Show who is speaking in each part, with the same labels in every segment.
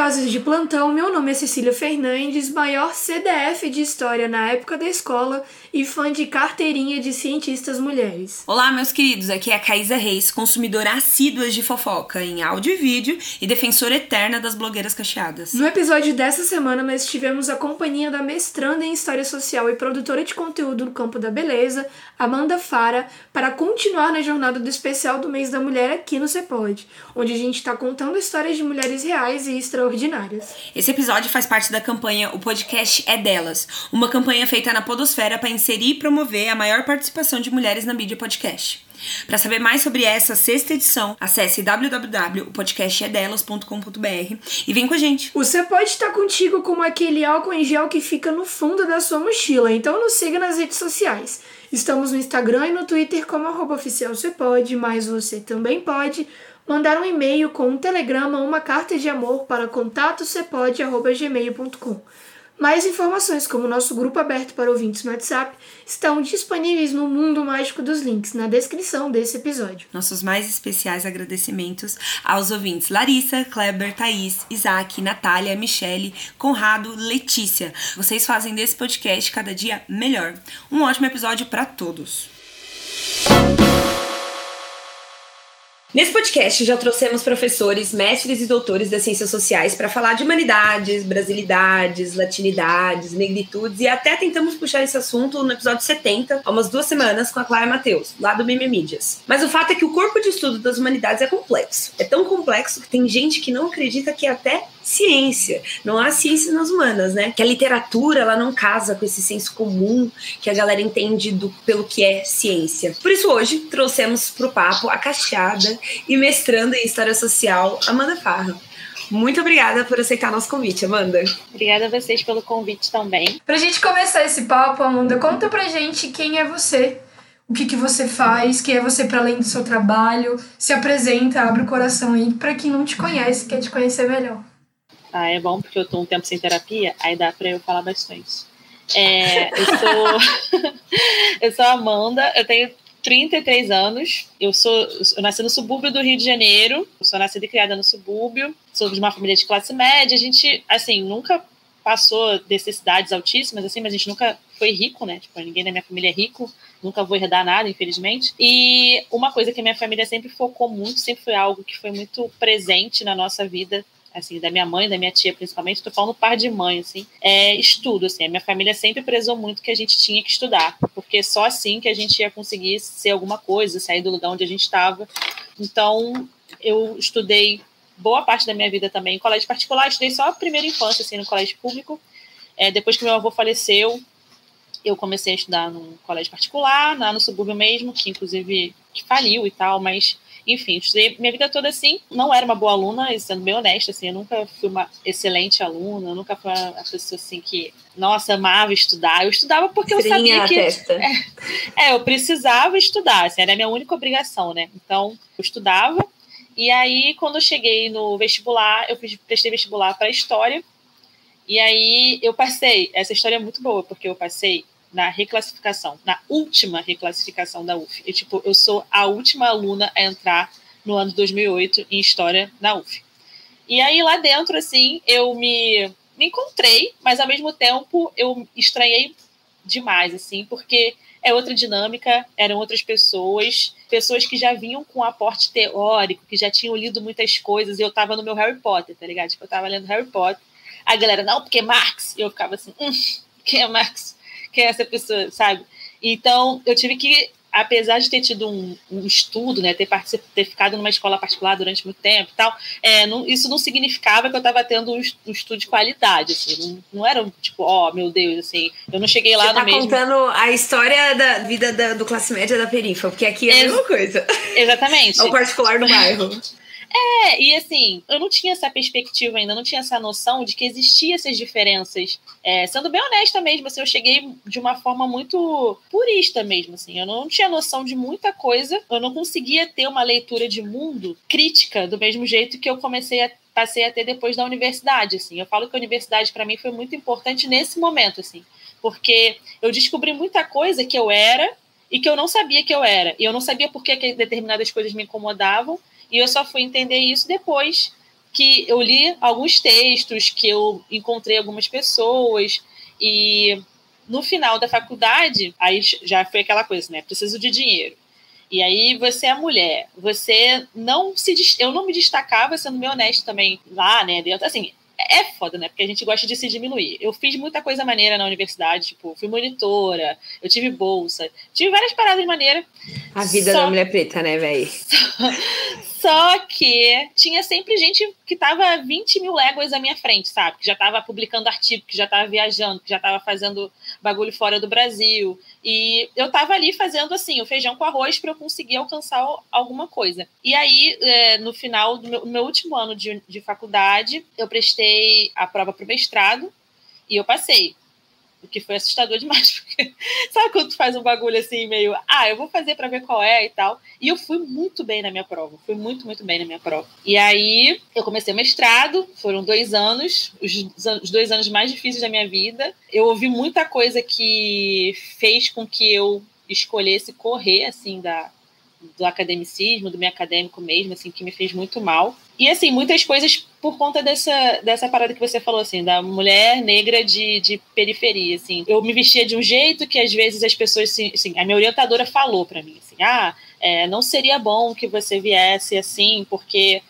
Speaker 1: Curiosos de plantão. Meu nome é Cecília Fernandes, maior CDF de História na época da escola e fã de carteirinha de cientistas mulheres.
Speaker 2: Olá, meus queridos. Aqui é a Caísa Reis, consumidora assídua de fofoca em áudio e vídeo e defensora eterna das blogueiras cacheadas.
Speaker 1: No episódio dessa semana, nós tivemos a companhia da mestranda em História Social e produtora de conteúdo no campo da beleza, Amanda Fara, para continuar na jornada do especial do mês da mulher aqui no Cepode, onde a gente está contando histórias de mulheres reais e extraordinárias.
Speaker 2: Esse episódio faz parte da campanha O Podcast é Delas, uma campanha feita na Podosfera para inserir e promover a maior participação de mulheres na mídia podcast. Para saber mais sobre essa sexta edição, acesse www.podcastedelas.com.br e vem com a gente.
Speaker 1: Você pode estar contigo como aquele álcool em gel que fica no fundo da sua mochila, então nos siga nas redes sociais. Estamos no Instagram e no Twitter como arroba oficial você pode, mas você também pode mandar um e-mail com um telegrama ou uma carta de amor para contatosepode.gmail.com. Mais informações, como nosso grupo aberto para ouvintes no WhatsApp, estão disponíveis no Mundo Mágico dos Links, na descrição desse episódio.
Speaker 2: Nossos mais especiais agradecimentos aos ouvintes Larissa, Kleber, Thaís, Isaac, Natália, Michele, Conrado, Letícia. Vocês fazem desse podcast cada dia melhor. Um ótimo episódio para todos. Nesse podcast já trouxemos professores, mestres e doutores das ciências sociais para falar de humanidades, brasilidades, latinidades, negritudes e até tentamos puxar esse assunto no episódio 70, há umas duas semanas, com a Clara Matheus, lá do Mimimídias. Mas o fato é que o corpo de estudo das humanidades é complexo. É tão complexo que tem gente que não acredita que é até ciência. Não há ciência nas humanas, né? Que a literatura ela não casa com esse senso comum que a galera entende do, pelo que é ciência. Por isso hoje trouxemos para o papo a cacheada e mestrando em História Social, Amanda Farra. Muito obrigada por aceitar nosso convite, Amanda.
Speaker 3: Obrigada a vocês pelo convite também.
Speaker 1: Pra gente começar esse papo, Amanda, conta pra gente quem é você, o que, que você faz, quem é você para além do seu trabalho, se apresenta, abre o coração aí para quem não te conhece, quer te conhecer melhor.
Speaker 3: Ah, é bom porque eu tô um tempo sem terapia, aí dá para eu falar bastante. É, eu sou eu sou Amanda, eu tenho 33 anos. Eu sou eu nasci no subúrbio do Rio de Janeiro. Eu sou nascida e criada no subúrbio. Sou de uma família de classe média. A gente, assim, nunca passou necessidades altíssimas, assim, mas a gente nunca foi rico, né? Tipo, ninguém da minha família é rico. Nunca vou herdar nada, infelizmente. E uma coisa que a minha família sempre focou muito, sempre foi algo que foi muito presente na nossa vida, assim, da minha mãe, da minha tia principalmente, tô falando par de mãe, assim, é estudo, assim, a minha família sempre prezou muito que a gente tinha que estudar, porque só assim que a gente ia conseguir ser alguma coisa, sair do lugar onde a gente estava. Então, eu estudei boa parte da minha vida também em colégio particular, estudei só a primeira infância, assim, no colégio público. É, depois que meu avô faleceu, eu comecei a estudar num colégio particular, lá no subúrbio mesmo, que inclusive que faliu e tal, mas enfim, estudei minha vida toda assim. Não era uma boa aluna, sendo bem honesta, assim, eu nunca fui uma excelente aluna, eu nunca fui uma pessoa assim que, nossa, amava estudar. Eu estudava porque eu sabia que. É, é, eu precisava estudar, assim, era a minha única obrigação, né? Então, eu estudava. E aí, quando eu cheguei no vestibular, eu prestei vestibular para História. E aí eu passei. Essa história é muito boa, porque eu passei na reclassificação, na última reclassificação da UF. E, tipo, eu sou a última aluna a entrar no ano 2008 em História na UF. E aí, lá dentro, assim, eu me, me encontrei, mas, ao mesmo tempo, eu estranhei demais, assim, porque é outra dinâmica, eram outras pessoas, pessoas que já vinham com aporte teórico, que já tinham lido muitas coisas, e eu tava no meu Harry Potter, tá ligado? Tipo, eu tava lendo Harry Potter, a galera, não, porque Marx, e eu ficava assim, hum, quem é Marx? Quem é essa pessoa, sabe? Então, eu tive que, apesar de ter tido um, um estudo, né, ter, ter ficado numa escola particular durante muito tempo e tal, é, não, isso não significava que eu estava tendo um, um, estudo de qualidade, assim, não, não era tipo, ó, oh, meu Deus, assim, eu não cheguei lá
Speaker 2: Você
Speaker 3: no
Speaker 2: tá
Speaker 3: mesmo...
Speaker 2: contando a história da vida da, do classe média da perifa, porque aqui é a Ex mesma coisa.
Speaker 3: Exatamente.
Speaker 2: é o particular do bairro.
Speaker 3: É, e assim, eu não tinha essa perspectiva ainda, não tinha essa noção de que existiam essas diferenças. É, sendo bem honesta mesmo, assim, eu cheguei de uma forma muito purista mesmo, assim. Eu não tinha noção de muita coisa, eu não conseguia ter uma leitura de mundo crítica do mesmo jeito que eu comecei a passei a ter depois da universidade, assim. Eu falo que a universidade para mim foi muito importante nesse momento, assim, porque eu descobri muita coisa que eu era e que eu não sabia que eu era. E eu não sabia por que, que determinadas coisas me incomodavam, e eu só fui entender isso depois que eu li alguns textos, que eu encontrei algumas pessoas e no final da faculdade, aí já foi aquela coisa, né? Preciso de dinheiro. E aí você é mulher, você não se eu não me destacava sendo bem honesto também lá, né, assim, é foda, né? Porque a gente gosta de se diminuir. Eu fiz muita coisa maneira na universidade, tipo, fui monitora, eu tive bolsa, tive várias paradas maneiras.
Speaker 2: A vida só... da mulher preta, né, velho?
Speaker 3: Só que tinha sempre gente que tava 20 mil léguas à minha frente, sabe? Que já tava publicando artigo, que já tava viajando, que já tava fazendo bagulho fora do Brasil. E eu tava ali fazendo assim, o feijão com arroz para eu conseguir alcançar alguma coisa. E aí, é, no final do meu, meu último ano de, de faculdade, eu prestei a prova para o mestrado e eu passei o que foi assustador demais, porque sabe quando tu faz um bagulho assim, meio, ah, eu vou fazer para ver qual é e tal. E eu fui muito bem na minha prova, fui muito, muito bem na minha prova. E aí eu comecei o mestrado, foram dois anos, os, os dois anos mais difíceis da minha vida. Eu ouvi muita coisa que fez com que eu escolhesse correr, assim, da, do academicismo, do meio acadêmico mesmo, assim, que me fez muito mal. E, assim, muitas coisas por conta dessa, dessa parada que você falou, assim, da mulher negra de, de periferia, assim. Eu me vestia de um jeito que, às vezes, as pessoas, assim, assim a minha orientadora falou para mim, assim, ah, é, não seria bom que você viesse assim, porque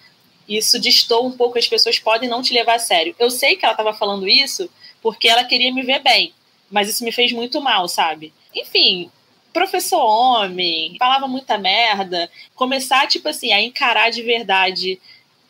Speaker 3: isso distou um pouco, as pessoas podem não te levar a sério. Eu sei que ela estava falando isso porque ela queria me ver bem, mas isso me fez muito mal, sabe? Enfim, professor homem, falava muita merda, começar, tipo assim, a encarar de verdade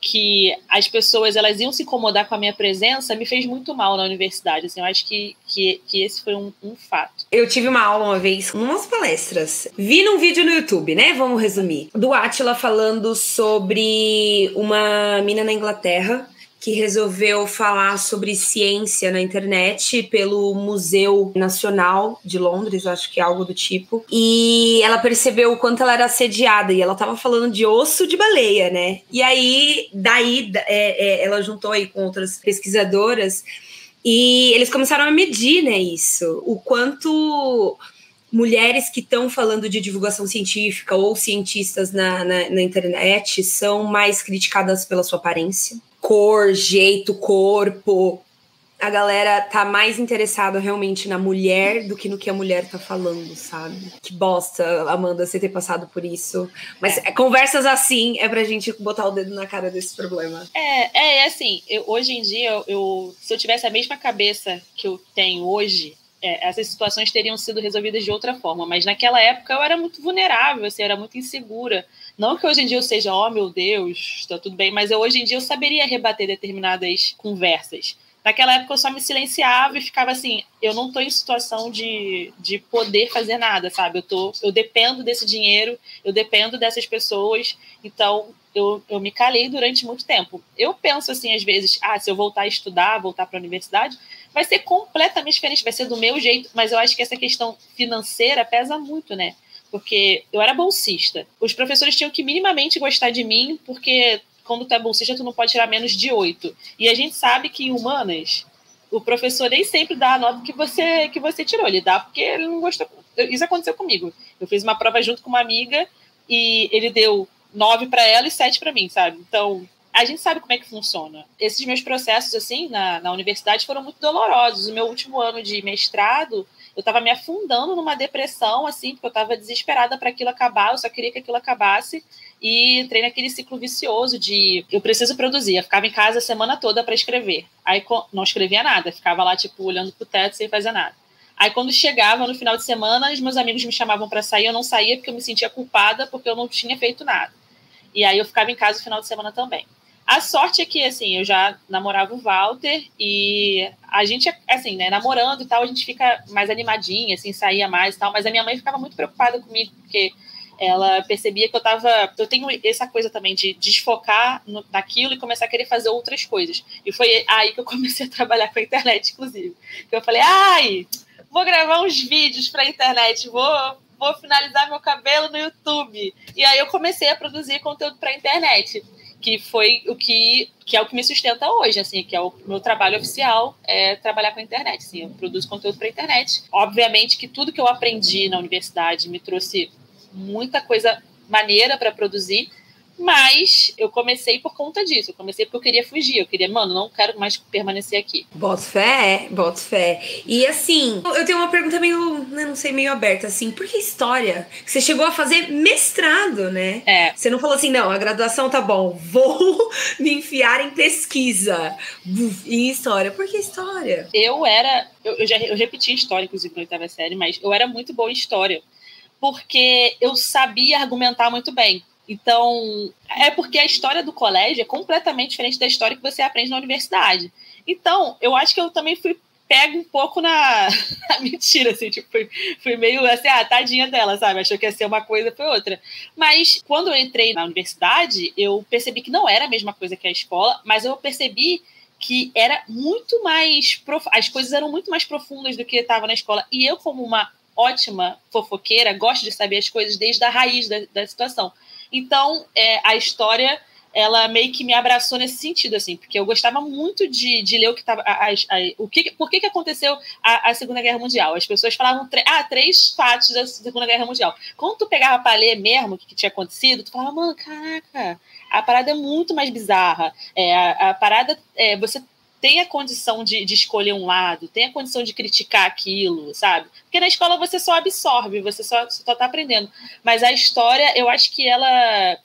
Speaker 3: que as pessoas elas iam se incomodar com a minha presença me fez muito mal na universidade. Assim, eu acho que, que, que esse foi um, um fato.
Speaker 2: Eu tive uma aula uma vez, umas palestras. Vi num vídeo no YouTube, né? Vamos resumir. Do Atila falando sobre uma mina na Inglaterra que resolveu falar sobre ciência na internet pelo Museu Nacional de Londres, acho que é algo do tipo. E ela percebeu o quanto ela era assediada e ela tava falando de osso de baleia, né? E aí, daí, é, é, ela juntou aí com outras pesquisadoras e eles começaram a medir, né, isso. O quanto mulheres que estão falando de divulgação científica ou cientistas na, na, na internet são mais criticadas pela sua aparência cor, jeito, corpo. A galera tá mais interessada realmente na mulher do que no que a mulher tá falando, sabe? Que bosta, Amanda, você ter passado por isso. Mas é. conversas assim é pra gente botar o dedo na cara desse problema.
Speaker 3: É, é, é assim, eu, hoje em dia, eu, eu, se eu tivesse a mesma cabeça que eu tenho hoje, é, essas situações teriam sido resolvidas de outra forma. Mas naquela época eu era muito vulnerável, assim, eu era muito insegura. Não que hoje em dia eu seja, oh meu Deus, está tudo bem, mas eu, hoje em dia eu saberia rebater determinadas conversas. Naquela época eu só me silenciava e ficava assim, eu não estou em situação de, de poder fazer nada, sabe? Eu, tô, eu dependo desse dinheiro, eu dependo dessas pessoas, então eu, eu me calei durante muito tempo. Eu penso assim, às vezes, ah, se eu voltar a estudar, voltar para a universidade, vai ser completamente diferente, vai ser do meu jeito, mas eu acho que essa questão financeira pesa muito, né? Porque eu era bolsista. Os professores tinham que minimamente gostar de mim, porque quando tu é bolsista, tu não pode tirar menos de oito. E a gente sabe que em humanas, o professor nem sempre dá a nota que você, que você tirou. Ele dá porque ele não gostou. Isso aconteceu comigo. Eu fiz uma prova junto com uma amiga e ele deu nove para ela e sete para mim, sabe? Então, a gente sabe como é que funciona. Esses meus processos, assim, na, na universidade foram muito dolorosos. O meu último ano de mestrado, eu estava me afundando numa depressão, assim, porque eu estava desesperada para aquilo acabar, eu só queria que aquilo acabasse. E entrei naquele ciclo vicioso de eu preciso produzir. Eu ficava em casa a semana toda para escrever. Aí não escrevia nada, ficava lá, tipo, olhando pro teto sem fazer nada. Aí quando chegava no final de semana, os meus amigos me chamavam para sair, eu não saía porque eu me sentia culpada porque eu não tinha feito nada. E aí eu ficava em casa no final de semana também. A sorte é que, assim, eu já namorava o Walter e a gente, assim, né, namorando e tal, a gente fica mais animadinha, assim, saía mais e tal, mas a minha mãe ficava muito preocupada comigo, porque ela percebia que eu tava. Eu tenho essa coisa também de desfocar no, naquilo e começar a querer fazer outras coisas. E foi aí que eu comecei a trabalhar com a internet, inclusive. Que eu falei, ai, vou gravar uns vídeos pra internet, vou, vou finalizar meu cabelo no YouTube. E aí eu comecei a produzir conteúdo pra internet que foi o que, que é o que me sustenta hoje, assim, que é o meu trabalho oficial, é trabalhar com a internet, assim, eu produzo conteúdo para a internet. Obviamente que tudo que eu aprendi na universidade me trouxe muita coisa maneira para produzir, mas eu comecei por conta disso. Eu comecei porque eu queria fugir. Eu queria, mano, não quero mais permanecer aqui.
Speaker 2: Boto fé, boto fé. E assim, eu tenho uma pergunta meio, né, não sei, meio aberta, assim. Por que história? Você chegou a fazer mestrado, né?
Speaker 3: É.
Speaker 2: Você não falou assim, não, a graduação tá bom, vou me enfiar em pesquisa, em história. Por que história?
Speaker 3: Eu era, eu, eu já eu repeti história, inclusive, na oitava série, mas eu era muito boa em história. Porque eu sabia argumentar muito bem. Então, é porque a história do colégio é completamente diferente da história que você aprende na universidade. Então, eu acho que eu também fui pego um pouco na, na mentira, assim, tipo, fui, fui, meio assim, ah, tadinha dela, sabe? Achou que ia ser uma coisa, foi outra. Mas quando eu entrei na universidade, eu percebi que não era a mesma coisa que a escola, mas eu percebi que era muito mais. Prof... As coisas eram muito mais profundas do que estava na escola. E eu, como uma ótima fofoqueira, gosto de saber as coisas desde a raiz da, da situação. Então, é, a história ela meio que me abraçou nesse sentido, assim, porque eu gostava muito de, de ler o que estava. O que, por que, que aconteceu a, a Segunda Guerra Mundial? As pessoas falavam ah, três fatos da Segunda Guerra Mundial. Quando tu pegava para ler mesmo o que, que, tinha acontecido, tu falava, mano, caraca, a parada é muito mais bizarra. É, a, a parada. É, você tem a condição de, de, escolher um lado, tem a condição de criticar aquilo, sabe? Porque na escola você só absorve, você só está aprendendo. Mas a história, eu acho que ela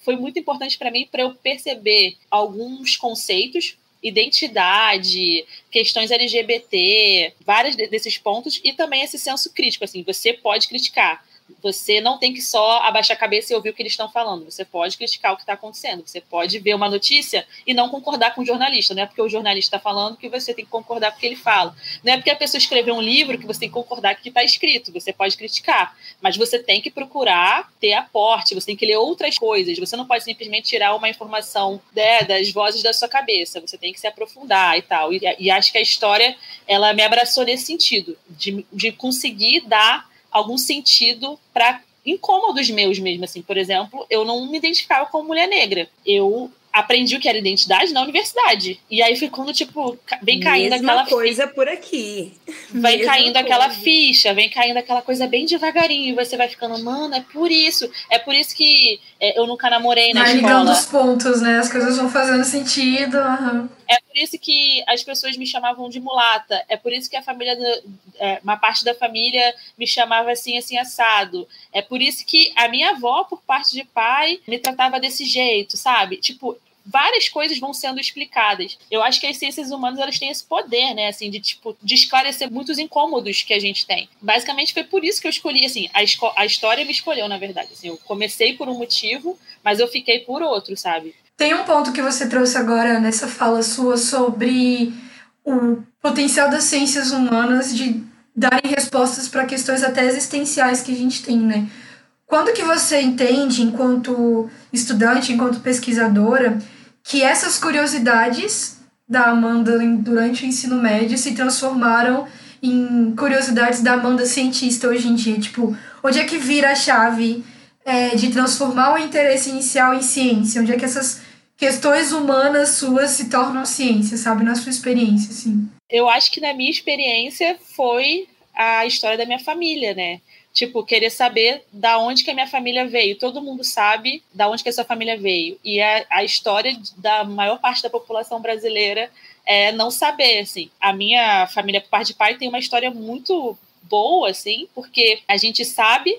Speaker 3: foi muito importante para mim para eu perceber alguns conceitos, identidade, questões LGBT, vários desses pontos e também esse senso crítico, assim, você pode criticar, você não tem que só abaixar a cabeça e ouvir o que eles estão falando. Você pode criticar o que está acontecendo. Você pode ver uma notícia e não concordar com o jornalista. Não é porque o jornalista está falando que você tem que concordar com o que ele fala. Não é porque a pessoa escreveu um livro que você tem que concordar com o que está escrito. Você pode criticar. Mas você tem que procurar ter aporte. Você tem que ler outras coisas. Você não pode simplesmente tirar uma informação né, das vozes da sua cabeça. Você tem que se aprofundar e tal. E, e acho que a história ela me abraçou nesse sentido de, de conseguir dar algum sentido para incômodos meus mesmo, assim. Por exemplo, eu não me identificava como mulher negra. Eu aprendi o que era identidade na universidade. E aí foi quando, tipo, vem caindo
Speaker 2: Mesma
Speaker 3: aquela
Speaker 2: coisa por aqui.
Speaker 3: Vem
Speaker 2: Mesma
Speaker 3: caindo
Speaker 2: coisa.
Speaker 3: aquela ficha, vem caindo aquela coisa bem devagarinho. E você vai ficando, mano, é por isso. É por isso que é, eu nunca namorei na
Speaker 1: Vai
Speaker 3: escola.
Speaker 1: ligando os pontos, né? As coisas vão fazendo sentido. aham.
Speaker 3: É por isso que as pessoas me chamavam de mulata. É por isso que a família, é, uma parte da família me chamava assim, assim, assado. É por isso que a minha avó, por parte de pai, me tratava desse jeito, sabe? Tipo, várias coisas vão sendo explicadas. Eu acho que as ciências humanas elas têm esse poder, né, assim, de tipo de esclarecer muitos incômodos que a gente tem. Basicamente foi por isso que eu escolhi, assim, a, a história me escolheu, na verdade. Assim, eu comecei por um motivo, mas eu fiquei por outro, sabe?
Speaker 1: Tem um ponto que você trouxe agora nessa fala sua sobre o potencial das ciências humanas de darem respostas para questões até existenciais que a gente tem, né? Quando que você entende, enquanto estudante, enquanto pesquisadora, que essas curiosidades da Amanda durante o ensino médio se transformaram em curiosidades da Amanda cientista hoje em dia? Tipo, onde é que vira a chave é, de transformar o interesse inicial em ciência? Onde é que essas questões humanas suas se tornam ciência, sabe? Na sua experiência, assim.
Speaker 3: Eu acho que na minha experiência foi a história da minha família, né? Tipo, querer saber da onde que a minha família veio. Todo mundo sabe da onde que essa família veio. E a, a história da maior parte da população brasileira é não saber, assim. A minha família, por parte de pai, tem uma história muito boa, assim, porque a gente sabe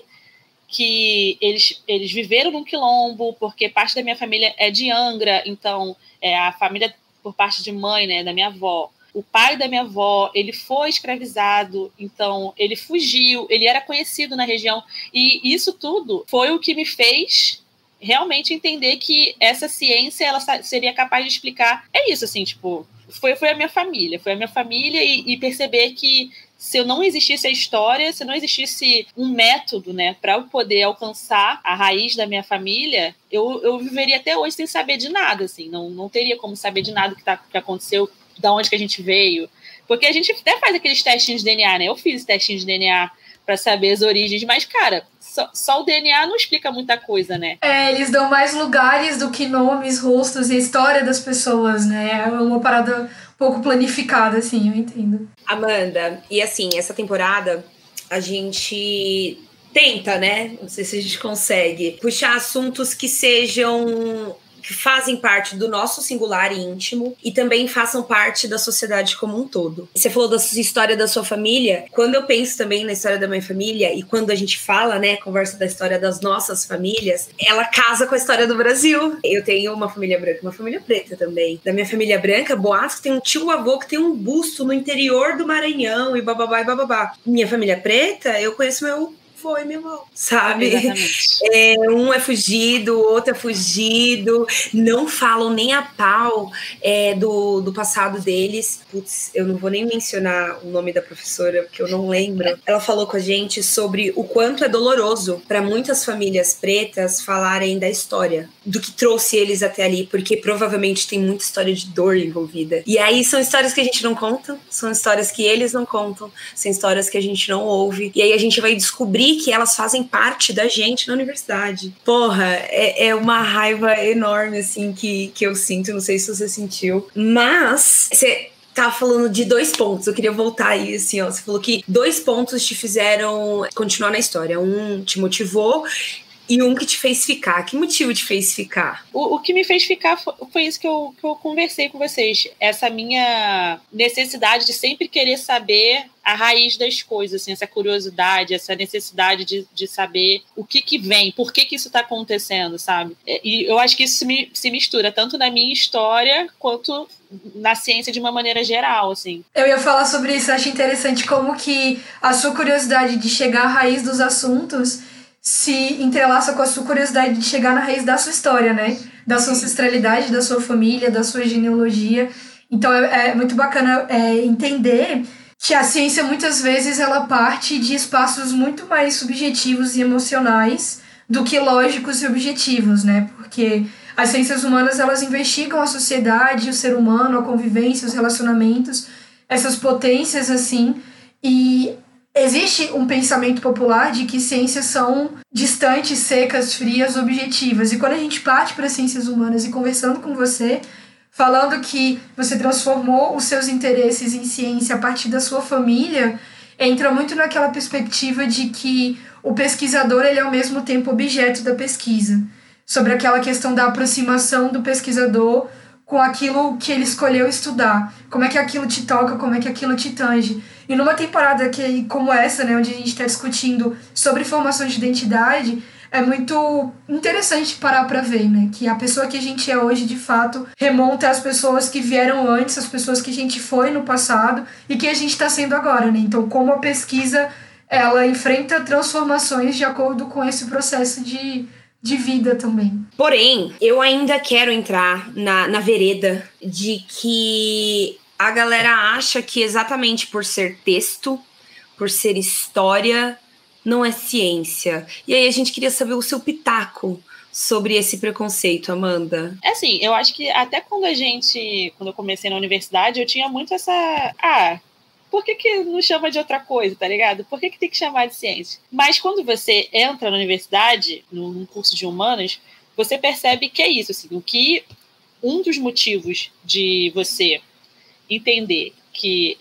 Speaker 3: que eles, eles viveram num quilombo, porque parte da minha família é de Angra, então é a família por parte de mãe, né, da minha avó. O pai da minha avó, ele foi escravizado, então ele fugiu, ele era conhecido na região. E isso tudo foi o que me fez realmente entender que essa ciência ela seria capaz de explicar. É isso, assim, tipo, foi, foi a minha família, foi a minha família e, e perceber que se eu não existisse a história, se não existisse um método, né, para eu poder alcançar a raiz da minha família, eu, eu viveria até hoje sem saber de nada, assim, não, não teria como saber de nada que, tá, que aconteceu, da onde que a gente veio, porque a gente até faz aqueles testinhos de DNA, né, eu fiz testinhos de DNA para saber as origens, mas, cara, só, só, o DNA não explica muita coisa, né?
Speaker 1: É, eles dão mais lugares do que nomes, rostos e história das pessoas, né? É uma parada pouco planificada, assim, eu entendo.
Speaker 2: Amanda, e assim, essa temporada a gente tenta, né? Não sei se a gente consegue puxar assuntos que sejam que fazem parte do nosso singular e íntimo e também façam parte da sociedade como um todo. Você falou da história da sua família. Quando eu penso também na história da minha família e quando a gente fala, né, conversa da história das nossas famílias, ela casa com a história do Brasil. Eu tenho uma família branca, uma família preta também. Da minha família branca, Boato tem um tio avô que tem um busto no interior do Maranhão e bababá e bababá. Minha família preta, eu conheço meu foi, meu irmão, sabe? É, um é fugido, o outro é fugido, não falam nem a pau é, do, do passado deles. Putz, eu não vou nem mencionar o nome da professora, porque eu não lembro. Ela falou com a gente sobre o quanto é doloroso para muitas famílias pretas falarem da história, do que trouxe eles até ali, porque provavelmente tem muita história de dor envolvida. E aí são histórias que a gente não conta, são histórias que eles não contam, são histórias que a gente não ouve. E aí a gente vai descobrir que elas fazem parte da gente na universidade. Porra, é, é uma raiva enorme, assim, que, que eu sinto. Não sei se você sentiu. Mas, você tá falando de dois pontos. Eu queria voltar aí, assim, ó. Você falou que dois pontos te fizeram continuar na história. Um te motivou e um que te fez ficar. Que motivo te fez ficar?
Speaker 3: O, o que me fez ficar foi, foi, isso que eu, que eu conversei com vocês. Essa minha necessidade de sempre querer saber a raiz das coisas, assim, essa curiosidade, essa necessidade de, de saber o que que vem, por que que isso está acontecendo, sabe? E eu acho que isso se, se mistura tanto na minha história quanto na ciência de uma maneira geral, assim.
Speaker 1: Eu ia falar sobre isso, acho interessante como que a sua curiosidade de chegar à raiz dos assuntos se entrelaça com a sua curiosidade de chegar na raiz da sua história, né? Da sua ancestralidade, da sua família, da sua genealogia. Então é, é muito bacana é, entender que a ciência muitas vezes ela parte de espaços muito mais subjetivos e emocionais do que lógicos e objetivos, né? Porque as ciências humanas elas investigam a sociedade, o ser humano, a convivência, os relacionamentos, essas potências assim, e Existe um pensamento popular de que ciências são distantes, secas, frias, objetivas. E quando a gente parte para ciências humanas e conversando com você, falando que você transformou os seus interesses em ciência a partir da sua família, entra muito naquela perspectiva de que o pesquisador ele é ao mesmo tempo objeto da pesquisa. Sobre aquela questão da aproximação do pesquisador com aquilo que ele escolheu estudar. Como é que aquilo te toca, como é que aquilo te tange. E numa temporada que, como essa, né, onde a gente está discutindo sobre formação de identidade, é muito interessante parar para ver, né? Que a pessoa que a gente é hoje, de fato, remonta às pessoas que vieram antes, às pessoas que a gente foi no passado e que a gente está sendo agora, né? Então, como a pesquisa ela enfrenta transformações de acordo com esse processo de de vida também.
Speaker 2: Porém, eu ainda quero entrar na, na vereda de que a galera acha que exatamente por ser texto, por ser história, não é ciência. E aí a gente queria saber o seu pitaco sobre esse preconceito, Amanda?
Speaker 3: É assim, eu acho que até quando a gente, quando eu comecei na universidade, eu tinha muito essa, ah, por que, que não chama de outra coisa, tá ligado? Por que, que tem que chamar de ciência? Mas quando você entra na universidade, num curso de humanas, você percebe que é isso, assim, o que um dos motivos de você entender que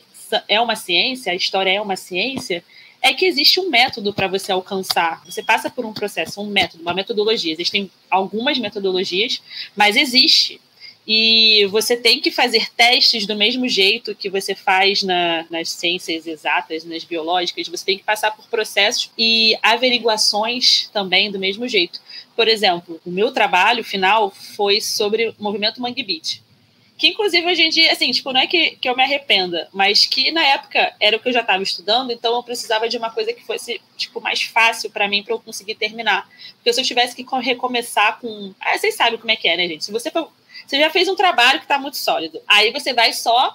Speaker 3: é uma ciência, a história é uma ciência, é que existe um método para você alcançar. Você passa por um processo, um método, uma metodologia. Existem algumas metodologias, mas existe e você tem que fazer testes do mesmo jeito que você faz na, nas ciências exatas, nas biológicas, você tem que passar por processos e averiguações também do mesmo jeito. Por exemplo, o meu trabalho final foi sobre o movimento Mangue Beat. Que inclusive hoje em dia, assim, tipo, não é que, que eu me arrependa, mas que na época era o que eu já estava estudando, então eu precisava de uma coisa que fosse, tipo, mais fácil para mim para eu conseguir terminar. Porque se eu tivesse que recomeçar com. Ah, vocês sabem como é que é, né, gente? Se você for Você já fez um trabalho que está muito sólido. Aí você vai só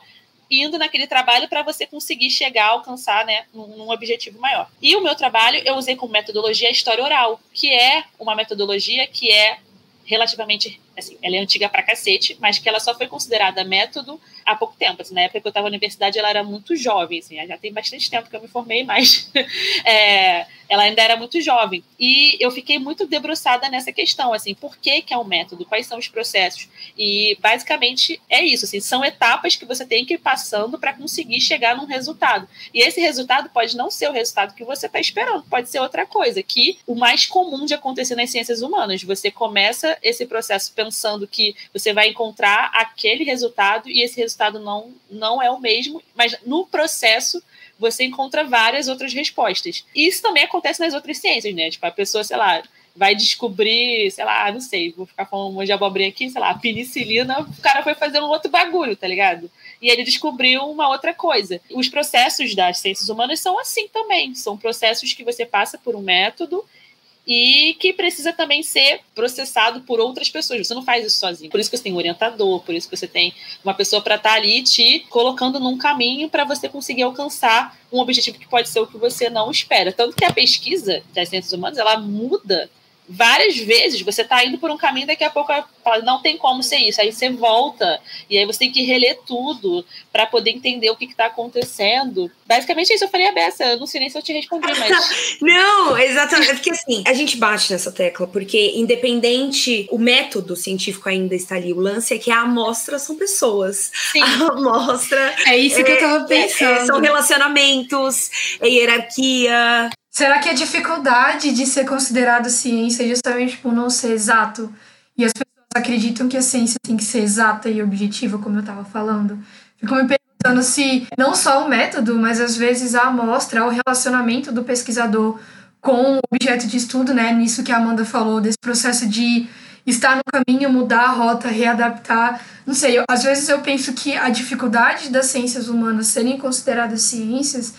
Speaker 3: indo naquele trabalho para você conseguir chegar, alcançar, né, num, objetivo maior. E o meu trabalho eu usei como metodologia a história oral, que é uma metodologia que é relativamente, assim, ela é antiga pra cacete, mas que ela só foi considerada método há pouco tempo. Assim, na época que eu estava na universidade, ela era muito jovem, assim, já tem bastante tempo que eu me formei, mas é, ela ainda era muito jovem. E eu fiquei muito debruçada nessa questão, assim, por que, que é um método, quais são os processos. E basicamente é isso, assim, são etapas que você tem que ir passando para conseguir chegar num resultado. E esse resultado pode não ser o resultado que você está esperando, pode ser outra coisa, que o mais comum de acontecer nas ciências humanas. Você começa esse processo pensando que você vai encontrar aquele resultado e esse resultado não, não é o mesmo, mas no processo você encontra várias outras respostas. Isso também acontece nas outras ciências, né? Tipo, a pessoa, sei lá, vai descobrir, sei lá, não sei, vou ficar com um de abobrinha aqui, sei lá, penicilina, o cara foi fazer um outro bagulho, tá ligado? E ele descobriu uma outra coisa. Os processos das ciências humanas são assim também, são processos que você passa por um método e que precisa também ser processado por outras pessoas. Você não faz isso sozinho. Por isso que você tem um orientador, por isso que você tem uma pessoa para estar tá ali te colocando num caminho para você conseguir alcançar um objetivo que pode ser o que você não espera. Tanto que a pesquisa das ciências humanas, ela muda várias vezes você está indo por um caminho, daqui a pouco fala, não tem como ser isso. Aí você volta, e aí você tem que reler tudo para poder entender o que está acontecendo. Basicamente é isso. Eu falei a beça, eu não sei nem se eu te respondi, mas.
Speaker 2: não, exatamente. É porque assim, a gente bate nessa tecla, porque independente, o método científico ainda está ali. O lance é que a amostra são pessoas.
Speaker 1: Sim.
Speaker 2: A amostra.
Speaker 1: É isso que eu tava pensando. É,
Speaker 2: é, são relacionamentos, é hierarquia.
Speaker 1: Será que a dificuldade de ser considerado ciência é justamente por não ser exato? E as pessoas acreditam que a ciência tem que ser exata e objetiva, como eu estava falando? Fico me perguntando se não só o método, mas às vezes a amostra, o relacionamento do pesquisador com o objeto de estudo, né? Nisso que a Amanda falou, desse processo de estar no caminho, mudar a rota, readaptar. Não sei, eu, às vezes eu penso que a dificuldade das ciências humanas serem consideradas ciências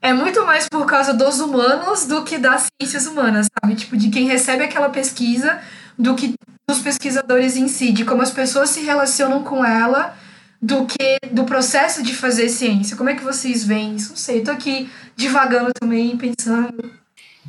Speaker 1: é muito mais por causa dos humanos do que das ciências humanas, sabe? Tipo, de quem recebe aquela pesquisa, do que dos pesquisadores em si, de como as pessoas se relacionam com ela, do que do processo de fazer ciência. Como é que vocês veem isso? Não sei, tô aqui divagando também, pensando.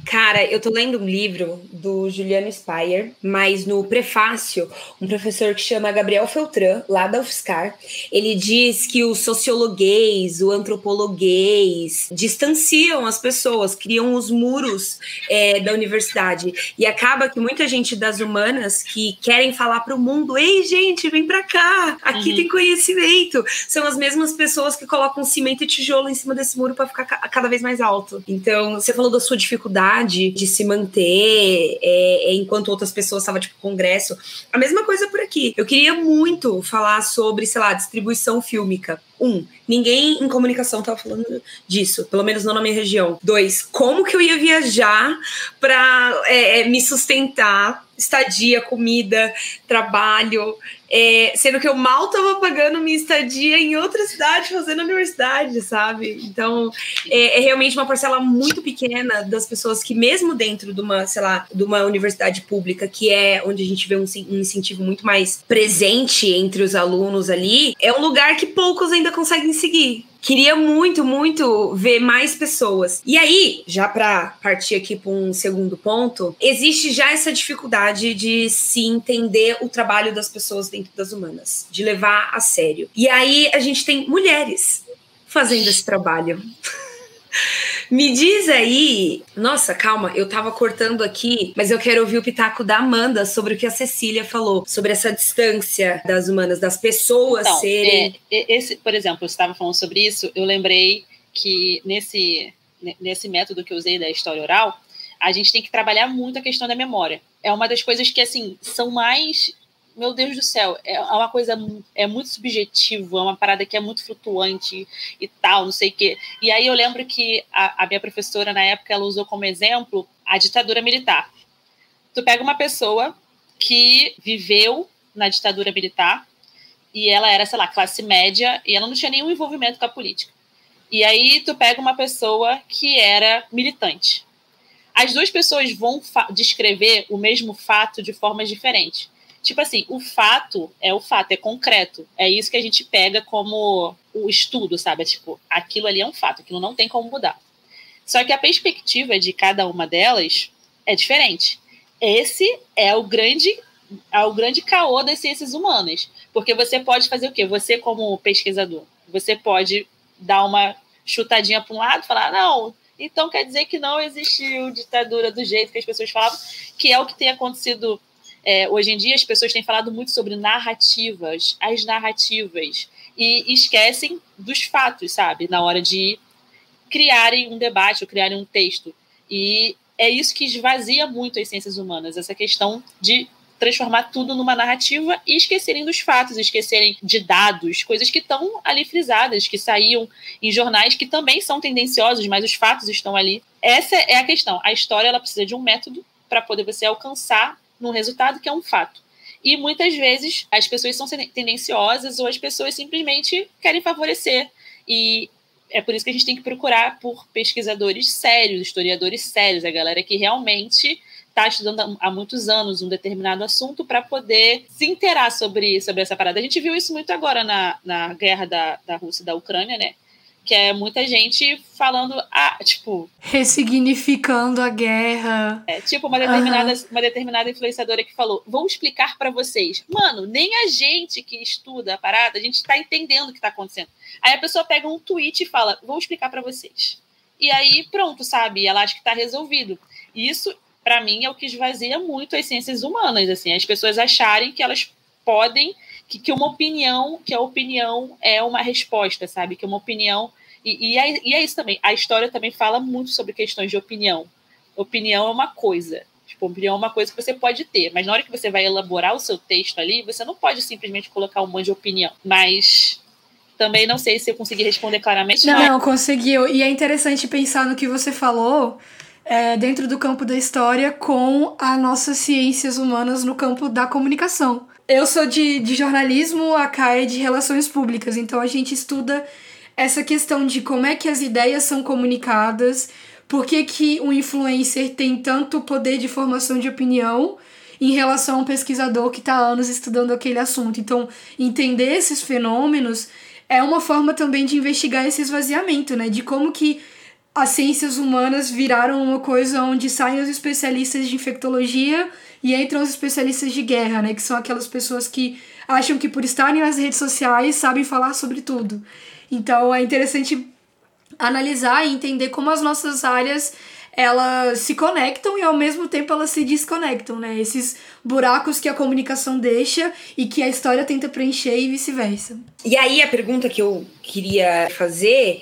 Speaker 2: Cara, eu tô lendo um livro do Juliano Speyer, mas no prefácio, um professor que chama Gabriel Feltran, lá da UFSCar, ele diz que o sociologuês, o antropologuês distanciam as pessoas, criam os muros é, da universidade. E acaba que muita gente das humanas que querem falar para o mundo: ei, gente, vem para cá, aqui uhum. tem conhecimento. São as mesmas pessoas que colocam cimento e tijolo em cima desse muro para ficar cada vez mais alto. Então, você falou da sua dificuldade de se manter é, é, enquanto outras pessoas estavam, tipo, congresso. A mesma coisa por aqui. Eu queria muito falar sobre, sei lá, distribuição fílmica. Um, ninguém em comunicação estava falando disso, pelo menos não na minha região. Dois, como que eu ia viajar para é, é, me sustentar estadia, comida, trabalho, é, sendo que eu mal estava pagando minha estadia em outra cidade, fazendo universidade, sabe? Então, é, é, realmente uma parcela muito pequena das pessoas que, mesmo dentro de uma, sei lá, de uma universidade pública, que é onde a gente vê um, um incentivo muito mais presente entre os alunos ali, é um lugar que poucos ainda conseguem seguir. Queria muito, muito ver mais pessoas. E aí, já para partir aqui para um segundo ponto, existe já essa dificuldade de se entender o trabalho das pessoas dentro das humanas, de levar a sério. E aí a gente tem mulheres fazendo esse trabalho. Me diz aí. Nossa, calma, eu tava cortando aqui, mas eu quero ouvir o pitaco da Amanda sobre o que a Cecília falou, sobre essa distância das humanas, das pessoas então, serem.
Speaker 3: É, esse, por exemplo, eu estava falando sobre isso, eu lembrei que nesse, nesse método que eu usei da história oral, a gente tem que trabalhar muito a questão da memória. É uma das coisas que, assim, são mais meu Deus do céu, é uma coisa é muito subjetivo, é uma parada que é muito flutuante e tal, não sei o quê. E aí eu lembro que a, a minha professora na época ela usou como exemplo a ditadura militar. Tu pega uma pessoa que viveu na ditadura militar e ela era, sei lá, classe média e ela não tinha nenhum envolvimento com a política. E aí tu pega uma pessoa que era militante. As duas pessoas vão descrever o mesmo fato de formas diferentes. Tipo assim, o fato é o fato, é concreto. É isso que a gente pega como o estudo, sabe? É tipo, aquilo ali é um fato, aquilo não tem como mudar. Só que a perspectiva de cada uma delas é diferente. Esse é o grande é o grande caô das ciências humanas. Porque você pode fazer o quê? Você, como pesquisador, você pode dar uma chutadinha para um lado falar, não, então quer dizer que não existiu ditadura do jeito que as pessoas falavam, que é o que tem acontecido é, hoje em dia. As pessoas têm falado muito sobre narrativas, as narrativas, e esquecem dos fatos, sabe? Na hora de criarem um debate ou criarem um texto. E é isso que esvazia muito as ciências humanas, essa questão de transformar tudo numa narrativa e esquecerem dos fatos, esquecerem de dados, coisas que estão ali frisadas, que saíam em jornais que também são tendenciosos, mas os fatos estão ali. Essa é a questão. A história ela precisa de um método para poder você alcançar num resultado que é um fato. E muitas vezes as pessoas são tendenciosas ou as pessoas simplesmente querem favorecer. E é por isso que a gente tem que procurar por pesquisadores sérios, historiadores sérios, a galera que realmente está estudando há muitos anos um determinado assunto para poder se inteirar sobre, sobre essa parada. A gente viu isso muito agora na, na guerra da, da Rússia e da Ucrânia, né? Que é muita gente falando, ah, tipo.
Speaker 1: Ressignificando a guerra.
Speaker 3: É, tipo, uma determinada, uhum. uma determinada influenciadora que falou: vou explicar para vocês. Mano, nem a gente que estuda a parada, a gente está entendendo o que está acontecendo. Aí a pessoa pega um tweet e fala: vou explicar para vocês. E aí, pronto, sabe? Ela acha que está resolvido. Isso para mim, é o que esvazia muito as ciências humanas, assim, as pessoas acharem que elas podem, que, que uma opinião, que a opinião é uma resposta, sabe? Que uma opinião. E, e, é, e é isso também. A história também fala muito sobre questões de opinião. Opinião é uma coisa. Tipo, opinião é uma coisa que você pode ter, mas na hora que você vai elaborar o seu texto ali, você não pode simplesmente colocar um monte de opinião. Mas também não sei se eu consegui responder claramente.
Speaker 1: Não, não, conseguiu. E é interessante pensar no que você falou, é, dentro do campo da história com as nossas ciências humanas no campo da comunicação. Eu sou de, de jornalismo, a Kai é de relações públicas, então a gente estuda essa questão de como é que as ideias são comunicadas, por que, que um influencer tem tanto poder de formação de opinião em relação a um pesquisador que está anos estudando aquele assunto. Então, entender esses fenômenos é uma forma também de investigar esse esvaziamento, né? De como que as ciências humanas viraram uma coisa onde saem os especialistas de infectologia e entram os especialistas de guerra, né? Que são aquelas pessoas que acham que por estarem nas redes sociais sabem falar sobre tudo. Então é interessante analisar e entender como as nossas áreas elas se conectam e ao mesmo tempo elas se desconectam, né? Esses buracos que a comunicação deixa e que a história tenta preencher e vice-versa.
Speaker 2: E aí a pergunta que eu queria fazer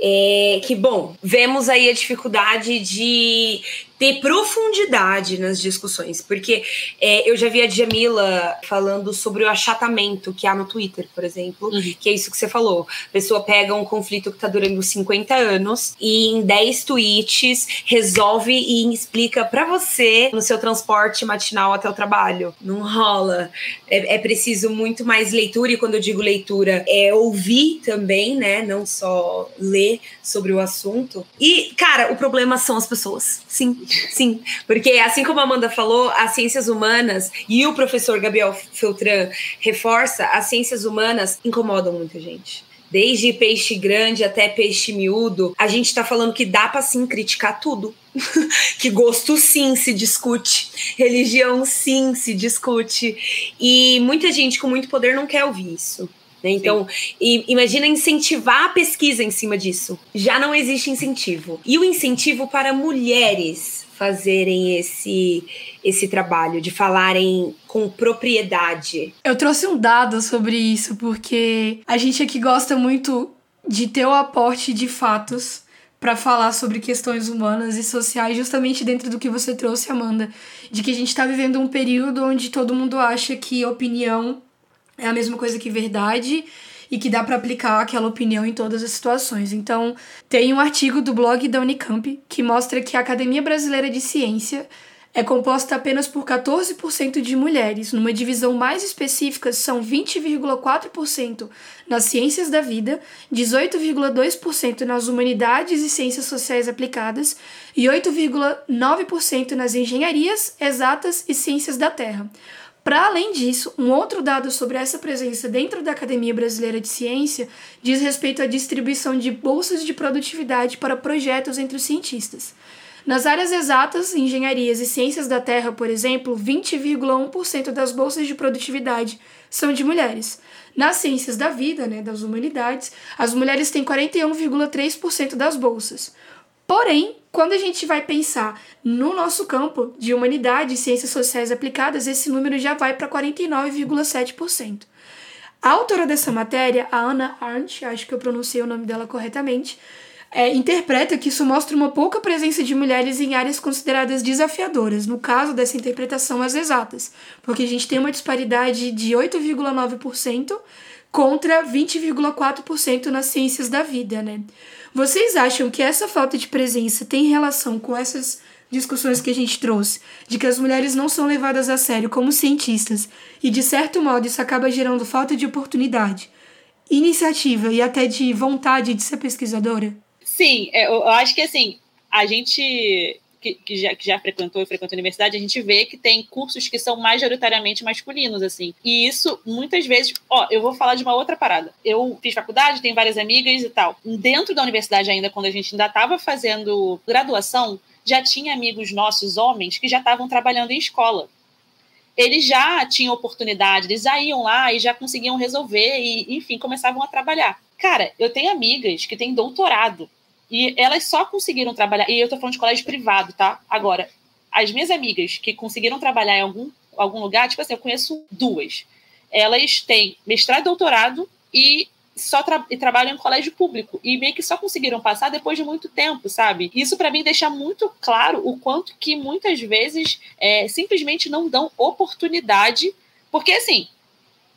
Speaker 2: é que, bom, vemos aí a dificuldade de ter profundidade nas discussões, porque é, eu já vi a Jamila falando sobre o achatamento que há no Twitter, por exemplo, uhum. que é isso que você falou. A pessoa pega um conflito que está durando 50 anos e em 10 tweets resolve e explica para você no seu transporte matinal até o trabalho. Não rola. É, é preciso muito mais leitura, e quando eu digo leitura, é ouvir também, né? Não só ler sobre o assunto. E, cara, o problema são as pessoas. Sim, Sim, porque assim como a Amanda falou, as ciências humanas e o professor Gabriel Feltran reforça, as ciências humanas incomodam muita gente. Desde peixe grande até peixe miúdo, a gente tá falando que dá para sim criticar tudo. que gosto sim se discute, religião sim se discute. E muita gente com muito poder não quer ouvir isso. Né? Então, imagina incentivar a pesquisa em cima disso. Já não existe incentivo. E o incentivo para mulheres fazerem esse esse trabalho de falarem com propriedade.
Speaker 1: Eu trouxe um dado sobre isso porque a gente aqui gosta muito de ter o aporte de fatos para falar sobre questões humanas e sociais, justamente dentro do que você trouxe, Amanda, de que a gente está vivendo um período onde todo mundo acha que opinião é a mesma coisa que verdade e que dá para aplicar aquela opinião em todas as situações. Então, tem um artigo do blog da Unicamp que mostra que a Academia Brasileira de Ciência é composta apenas por 14% de mulheres. Numa divisão mais específica, são 20,4% nas ciências da vida, 18,2% nas humanidades e ciências sociais aplicadas e 8,9% nas engenharias, exatas e ciências da terra. Para além disso, um outro dado sobre essa presença dentro da Academia Brasileira de Ciência diz respeito à distribuição de bolsas de produtividade para projetos entre os cientistas. Nas áreas exatas, engenharias e ciências da Terra, por exemplo, 20,1% das bolsas de produtividade são de mulheres. Nas ciências da vida, né, das humanidades, as mulheres têm 41,3% das bolsas. Porém, quando a gente vai pensar no nosso campo de humanidade e ciências sociais aplicadas, esse número já vai para 49,7%. A autora dessa matéria, a Anna Arndt, acho que eu pronunciei o nome dela corretamente, é, interpreta que isso mostra uma pouca presença de mulheres em áreas consideradas desafiadoras, no caso dessa interpretação as exatas, porque a gente tem uma disparidade de 8,9% contra 20,4% nas ciências da vida, né? Vocês acham que essa falta de presença tem relação com essas discussões que a gente trouxe, de que as mulheres não são levadas a sério como cientistas e, de certo modo, isso acaba gerando falta de oportunidade, iniciativa e até de vontade de ser pesquisadora?
Speaker 3: Sim, é, eu acho que assim, a gente que, que, já, que já frequentou e frequenta a universidade, a gente vê que tem cursos que são majoritariamente masculinos, assim. E isso, muitas vezes, ó, eu vou falar de uma outra parada. Eu fiz faculdade, tenho várias amigas e tal. Dentro da universidade ainda, quando a gente ainda estava fazendo graduação, já tinha amigos nossos, homens, que já estavam trabalhando em escola eles já tinham oportunidade, eles já iam lá e já conseguiam resolver e, enfim, começavam a trabalhar. Cara, eu tenho amigas que têm doutorado e elas só conseguiram trabalhar. E eu tô falando de colégio privado, tá? Agora, as minhas amigas que conseguiram trabalhar em algum, algum lugar, tipo assim, eu conheço duas. Elas têm mestrado e doutorado e só tra e trabalham em colégio público e meio que só conseguiram passar depois de muito tempo, sabe? Isso para mim deixa muito claro o quanto que muitas vezes é, simplesmente não dão oportunidade, porque assim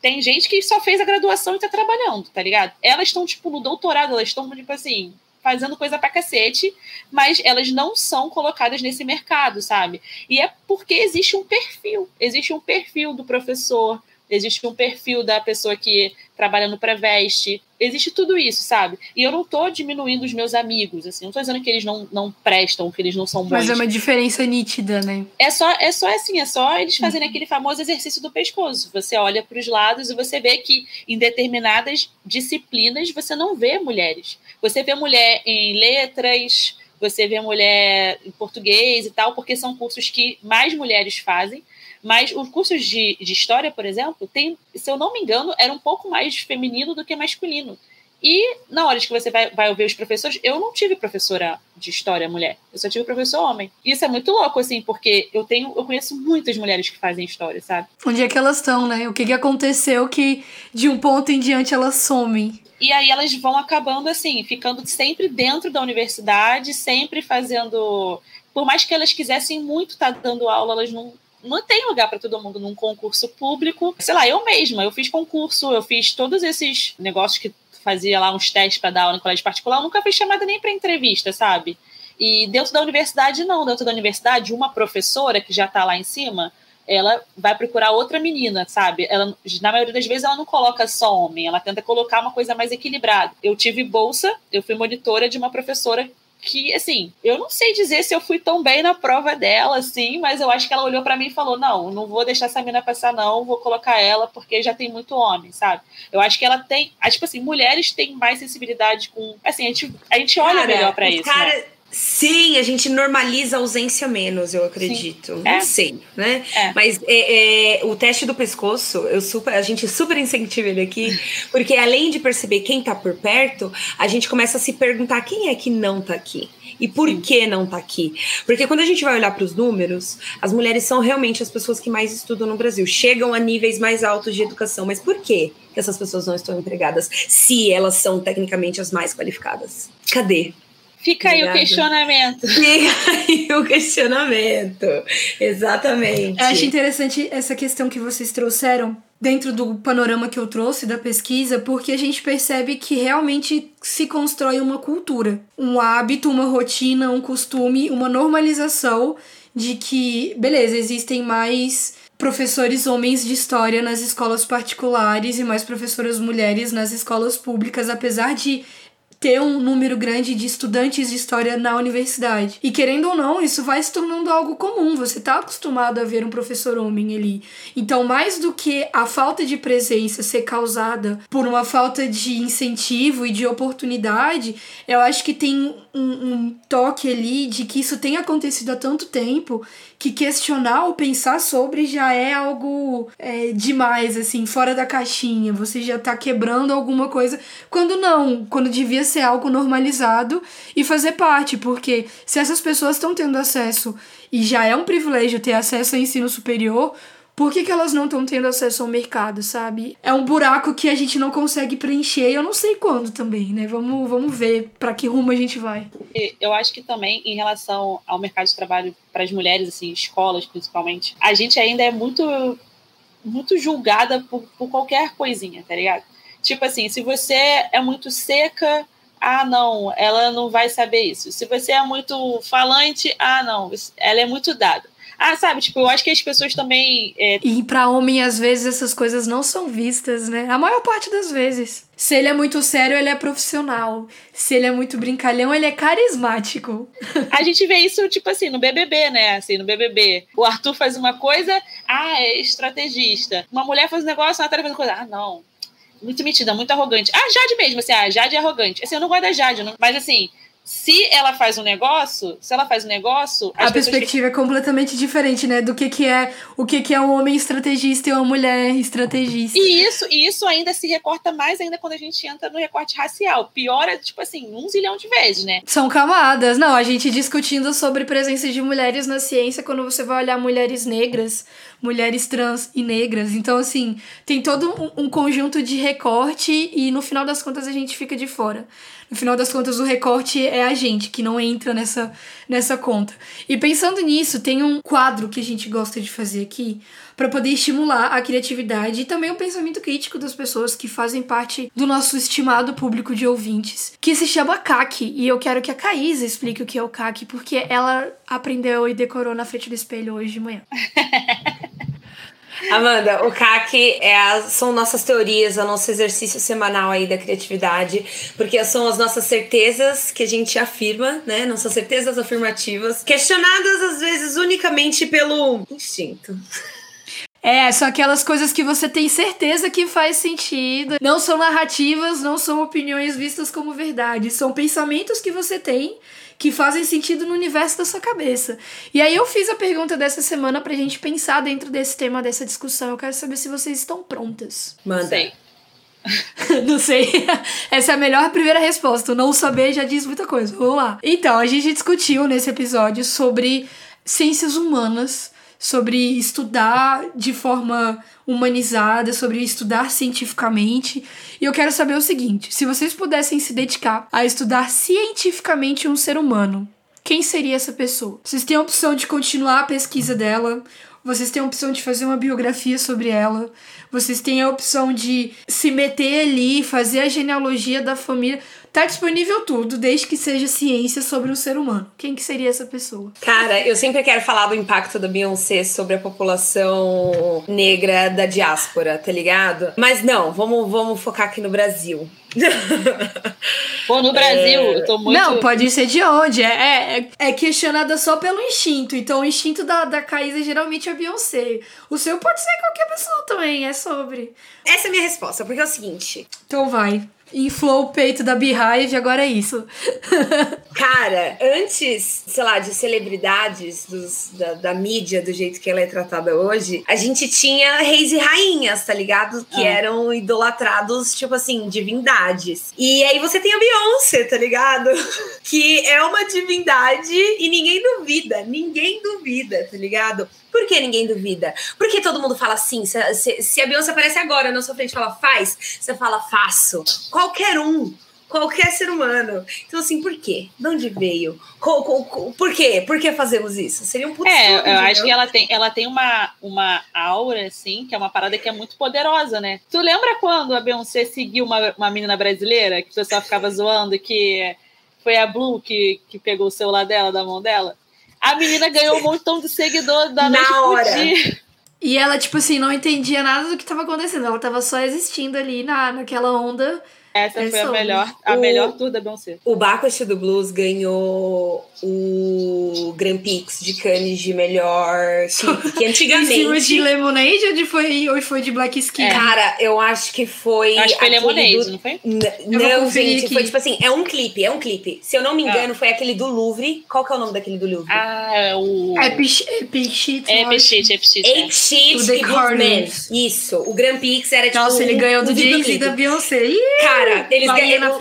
Speaker 3: tem gente que só fez a graduação e tá trabalhando, tá ligado? Elas estão tipo no doutorado, elas estão tipo assim fazendo coisa pra cacete, mas elas não são colocadas nesse mercado, sabe? E é porque existe um perfil, existe um perfil do professor, existe um perfil da pessoa que trabalha no pré-veste, existe tudo isso, sabe? E eu não tô diminuindo os meus amigos, assim, não tô dizendo que eles não, não prestam, que eles não são bons.
Speaker 1: Mas é uma diferença nítida, né?
Speaker 3: É só, é só assim, é só eles fazerem uhum. aquele famoso exercício do pescoço. Você olha para os lados e você vê que em determinadas disciplinas você não vê mulheres. Você vê mulher em letras, você vê mulher em português e tal, porque são cursos que mais mulheres fazem. Mas os cursos de, de história, por exemplo, tem, se eu não me engano, era um pouco mais feminino do que masculino. E na hora que você vai, vai ouvir os professores, eu não tive professora de história mulher, eu só tive professor homem. Isso é muito louco, assim, porque eu tenho, eu conheço muitas mulheres que fazem história, sabe?
Speaker 1: Onde é que elas estão, né? O que, que aconteceu que de um ponto em diante elas somem?
Speaker 3: E aí elas vão acabando assim, ficando sempre dentro da universidade, sempre fazendo. Por mais que elas quisessem muito estar tá dando aula, elas não, não tem lugar para todo mundo num concurso público. Sei lá, eu mesma, eu fiz concurso, eu fiz todos esses negócios que fazia lá uns testes para dar aula no colégio particular, eu nunca fui chamada nem para entrevista, sabe? E dentro da universidade, não. Dentro da universidade, uma professora que já está lá em cima, ela vai procurar outra menina, sabe? Ela, na maioria das vezes, ela não coloca só homem, ela tenta colocar uma coisa mais equilibrada. Eu tive bolsa, eu fui monitora de uma professora que, assim, eu não sei dizer se eu fui tão bem na prova dela, assim, mas eu acho que ela olhou para mim e falou: não, não vou deixar essa menina passar, não, vou colocar ela porque já tem muito homem, sabe? Eu acho que ela tem. Tipo assim, mulheres têm mais sensibilidade com. Assim, a gente, a gente olha cara, melhor para isso. Cara... Né?
Speaker 2: Sim, a gente normaliza a ausência menos, eu acredito. Sim. Não é. sei, né? É. Mas é, é, o teste do pescoço, eu super, a gente super incentiva ele aqui, porque além de perceber quem tá por perto, a gente começa a se perguntar quem é que não tá aqui. E por Sim. que não tá aqui? Porque quando a gente vai olhar para os números, as mulheres são realmente as pessoas que mais estudam no Brasil, chegam a níveis mais altos de educação. Mas por quê que essas pessoas não estão empregadas se elas são tecnicamente as mais qualificadas? Cadê?
Speaker 3: Fica aí o questionamento.
Speaker 2: Fica aí o questionamento. Exatamente.
Speaker 1: Eu acho interessante essa questão que vocês trouxeram dentro do panorama que eu trouxe da pesquisa, porque a gente percebe que realmente se constrói uma cultura, um hábito, uma rotina, um costume, uma normalização de que, beleza, existem mais professores homens de história nas escolas particulares e mais professoras mulheres nas escolas públicas, apesar de ter um número grande de estudantes de história na universidade. E querendo ou não, isso vai se tornando algo comum. Você tá acostumado a ver um professor homem ali. Então, mais do que a falta de presença ser causada por uma falta de incentivo e de oportunidade, eu acho que tem um, um toque ali de que isso tem acontecido há tanto tempo que questionar ou pensar sobre já é algo é, demais, assim, fora da caixinha. Você já tá quebrando alguma coisa. Quando não, quando devia ser algo normalizado e fazer parte, porque se essas pessoas estão tendo acesso e já é um privilégio ter acesso ao ensino superior, por que, que elas não estão tendo acesso ao mercado, sabe? É um buraco que a gente não consegue preencher e eu não sei quando também, né? Vamos, vamos ver para que rumo a gente vai.
Speaker 3: Eu acho que também, em relação ao mercado de trabalho para as mulheres, assim, escolas principalmente, a gente ainda é muito, muito julgada por, por qualquer coisinha, tá ligado? Tipo assim, se você é muito seca, ah, não, ela não vai saber isso. Se você é muito falante, ah, não, ela é muito dada. Ah, sabe, tipo, eu acho que as pessoas também. É...
Speaker 1: E para homem, às vezes, essas coisas não são vistas, né? A maior parte das vezes. Se ele é muito sério, ele é profissional. Se ele é muito brincalhão, ele é carismático.
Speaker 3: A gente vê isso, tipo assim, no BBB, né? Assim, no BBB. O Arthur faz uma coisa, ah, é estrategista. Uma mulher faz um negócio, a Natália faz uma coisa, ah, não. Muito metida, muito arrogante. Ah, Jade mesmo, assim, ah, Jade é arrogante. Assim, eu não gosto da Jade, não... mas assim, se ela faz um negócio, se ela faz um negócio.
Speaker 1: A perspectiva que... é completamente diferente, né? Do que, que é o que, que é um homem estrategista e uma mulher estrategista.
Speaker 3: E isso, e isso ainda se recorta mais ainda quando a gente entra no recorte racial. Piora, tipo assim, um zilhão de vezes, né?
Speaker 1: São camadas. Não, a gente discutindo sobre presença de mulheres na ciência quando você vai olhar mulheres negras, mulheres trans e negras. Então, assim, tem todo um, conjunto de recorte e no final das contas a gente fica de fora. No final das contas, o recorte é a gente que não entra nessa, nessa conta. E pensando nisso, tem um quadro que a gente gosta de fazer aqui para poder estimular a criatividade e também o pensamento crítico das pessoas que fazem parte do nosso estimado público de ouvintes, que se chama CAC. E eu quero que a Caísa explique o que é o CAC, porque ela aprendeu e decorou na frente do espelho hoje de manhã.
Speaker 2: Amanda, o CAC é a, são nossas teorias, o nosso exercício semanal aí da criatividade, porque são as nossas certezas que a gente afirma, né? Nossas certezas afirmativas, questionadas às vezes unicamente pelo instinto.
Speaker 1: É, são aquelas coisas que você tem certeza que faz sentido. Não são narrativas, não são opiniões vistas como verdade. São pensamentos que você tem que fazem sentido no universo da sua cabeça. E aí eu fiz a pergunta dessa semana pra gente pensar dentro desse tema, dessa discussão. Eu quero saber se vocês estão prontas.
Speaker 2: Mandei.
Speaker 1: não sei. Essa é a melhor primeira resposta. não saber já diz muita coisa. Vamos lá. Então, a gente discutiu nesse episódio sobre ciências humanas sobre estudar de forma humanizada, sobre estudar cientificamente. E eu quero saber o seguinte: se vocês pudessem se dedicar a estudar cientificamente um ser humano, quem seria essa pessoa? Vocês têm a opção de continuar a pesquisa dela, vocês têm a opção de fazer uma biografia sobre ela, vocês têm a opção de se meter ali, fazer a genealogia da família. Tá disponível tudo, desde que seja ciência sobre o ser humano. Quem que seria essa pessoa?
Speaker 2: Cara, eu sempre quero falar do impacto da Beyoncé sobre a população negra da diáspora, tá ligado? Mas não, vamos, vamos focar aqui no Brasil.
Speaker 3: Pô, no Brasil, é... eu tô muito.
Speaker 1: Não, pode ser de onde. É, é, é questionada só pelo instinto. Então, o instinto da, da Caísa geralmente é Beyoncé. O seu pode ser qualquer pessoa também, é sobre.
Speaker 2: Essa é a minha resposta, porque é o seguinte.
Speaker 1: Então vai inflou o peito da Beehive, agora é isso.
Speaker 2: Cara, antes, sei lá, de celebridades dos, da, da, mídia, do jeito que ela é tratada hoje, a gente tinha reis e rainhas, tá ligado? Que ah. eram idolatrados, tipo assim, divindades. E aí você tem a Beyoncé, tá ligado? que é uma divindade e ninguém duvida, ninguém duvida, tá ligado? Por que ninguém duvida? Porque todo mundo fala assim. Se, se, se a Beyoncé aparece agora na sua frente e fala faz, você fala faço. Qualquer um qualquer ser humano. Então, assim, por quê? De onde veio? por quê? Por que fazemos isso? Seria um puto
Speaker 3: É, eu acho que ela tem, ela tem uma, uma aura, assim, que é uma parada que é muito poderosa, né? Tu lembra quando a Beyoncé seguiu uma, uma menina brasileira, que o pessoal ficava zoando, que foi a Blue que, que pegou o celular dela, da mão dela? A menina ganhou um montão de seguidores da noite Na hora. Dia.
Speaker 1: E ela, tipo assim, não entendia nada do que tava acontecendo. Ela tava só existindo ali na, naquela onda
Speaker 3: Essa foi a melhor, a
Speaker 2: O-
Speaker 3: melhor tour da Beyoncé.
Speaker 2: O Bacchus do Blues ganhou o Grand Prix de Cannes de melhor clipe, que
Speaker 1: Em cima de
Speaker 2: antigamente...
Speaker 1: Lemonade ou de foi, ou foi de Black Skin?
Speaker 3: É.
Speaker 2: Cara, eu acho que foi.
Speaker 3: Eu Acho que foi Lemonade,
Speaker 2: do-
Speaker 3: não foi?
Speaker 2: N- Não, gente,
Speaker 1: aqui.
Speaker 2: foi tipo assim, é um clipe, é um clipe. Se eu não me
Speaker 3: Ah.
Speaker 2: engano, foi aquele do Louvre. Qual que é o nome daquele do Louvre?
Speaker 3: Ah, é o.
Speaker 1: É é.
Speaker 3: É
Speaker 1: eu acho.
Speaker 3: Pichit, é
Speaker 2: Sheet
Speaker 1: To the
Speaker 2: e.
Speaker 1: Corners.
Speaker 2: Isso. O Grand Prix era tipo.
Speaker 1: Nossa, ele
Speaker 2: um-
Speaker 1: ganhou
Speaker 2: um
Speaker 1: do Jay-Z e da Beyoncé. Ih,
Speaker 2: Cara, eles ganharam.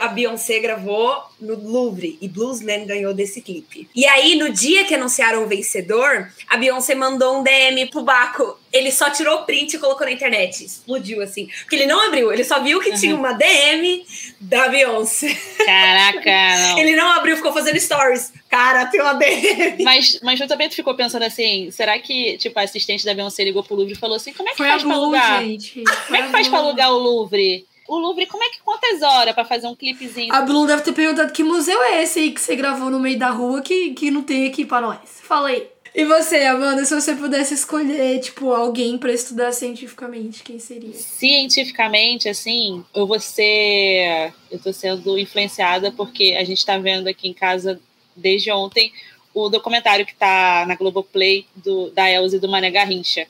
Speaker 2: a Beyoncé gravou no Louvre e Bluesman ganhou desse clipe. E aí, no dia que anunciaram o vencedor, a Beyoncé mandou um DM pro Baco. Ele só tirou o print e colocou na internet. Explodiu assim. Porque ele não abriu, ele só viu que tinha uma DM da Beyoncé.
Speaker 3: Caraca, não.
Speaker 2: Ele não abriu, ficou fazendo stories. Cara, tem uma DM.
Speaker 3: Mas, mas tu também ficou pensando assim, será que, tipo, a assistente da Beyoncé ligou pro Louvre e falou assim, como é que
Speaker 1: Foi a
Speaker 3: faz pra
Speaker 1: Blue,
Speaker 3: alugar?
Speaker 1: gente.
Speaker 3: Como é que faz pra alugar o Louvre? O Louvre, como é que quantas horas pra fazer um clipezinho?
Speaker 1: A Blue deve ter perguntado que museu é esse aí que você gravou no meio da rua que, que não tem aqui pra nós. Fala aí. E você, Amanda, se você pudesse escolher, tipo, alguém pra estudar cientificamente, quem seria?
Speaker 3: Cientificamente, assim, eu vou ser. Eu tô sendo influenciada porque a gente tá vendo aqui em casa desde ontem o documentário que tá na Globoplay do, da Elza e do Mané Garrincha.